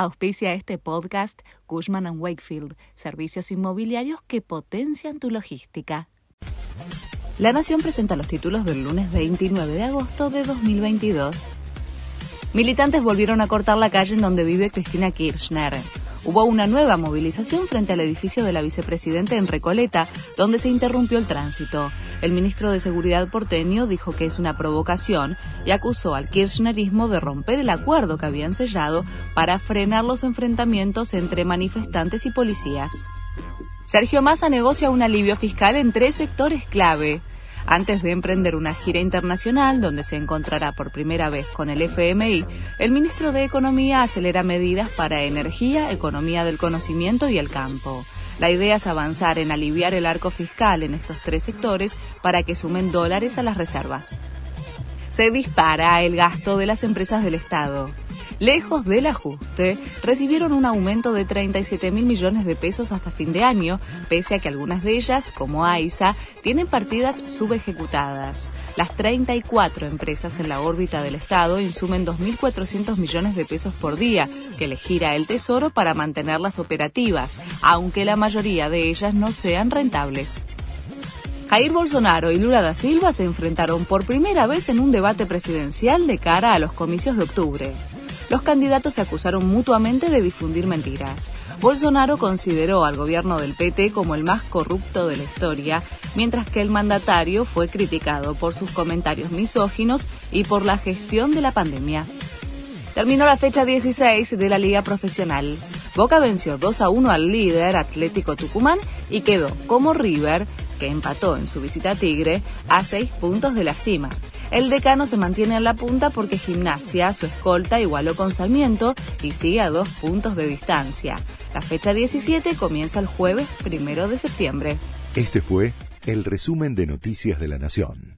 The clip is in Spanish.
Auspicia este podcast Cushman ⁇ Wakefield, servicios inmobiliarios que potencian tu logística. La Nación presenta los títulos del lunes 29 de agosto de 2022. Militantes volvieron a cortar la calle en donde vive Cristina Kirchner. Hubo una nueva movilización frente al edificio de la vicepresidenta en Recoleta, donde se interrumpió el tránsito. El ministro de Seguridad porteño dijo que es una provocación y acusó al kirchnerismo de romper el acuerdo que habían sellado para frenar los enfrentamientos entre manifestantes y policías. Sergio Massa negocia un alivio fiscal en tres sectores clave antes de emprender una gira internacional donde se encontrará por primera vez con el FMI, el ministro de Economía acelera medidas para energía, economía del conocimiento y el campo. La idea es avanzar en aliviar el arco fiscal en estos tres sectores para que sumen dólares a las reservas. Se dispara el gasto de las empresas del Estado lejos del ajuste, recibieron un aumento de 37 mil millones de pesos hasta fin de año, pese a que algunas de ellas, como AISA, tienen partidas subejecutadas. Las 34 empresas en la órbita del Estado insumen 2.400 millones de pesos por día, que le gira el Tesoro para mantenerlas operativas, aunque la mayoría de ellas no sean rentables. Jair Bolsonaro y Lula da Silva se enfrentaron por primera vez en un debate presidencial de cara a los comicios de octubre los candidatos se acusaron mutuamente de difundir mentiras. Bolsonaro consideró al gobierno del PT como el más corrupto de la historia, mientras que el mandatario fue criticado por sus comentarios misóginos y por la gestión de la pandemia. Terminó la fecha 16 de la Liga Profesional. Boca venció 2 a 1 al líder Atlético Tucumán y quedó como River, que empató en su visita a Tigre, a 6 puntos de la cima. El decano se mantiene en la punta porque Gimnasia, su escolta, igualó con Sarmiento y sigue a dos puntos de distancia. La fecha 17 comienza el jueves primero de septiembre. Este fue el resumen de Noticias de la Nación.